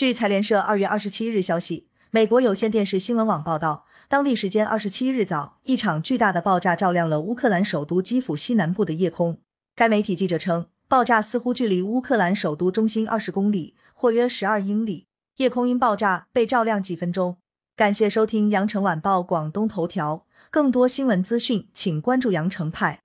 据财联社二月二十七日消息美国有线电视新闻网报道当地时间二十七日早一场巨大的爆炸照亮了乌克兰首都基辅西南部的夜空。该媒体记者称爆炸似乎距离乌克兰首都中心二十公里或约十二英里。夜空因爆炸被照亮几分钟。感谢收听羊城晚报广东头条更多新闻资讯请关注羊城派。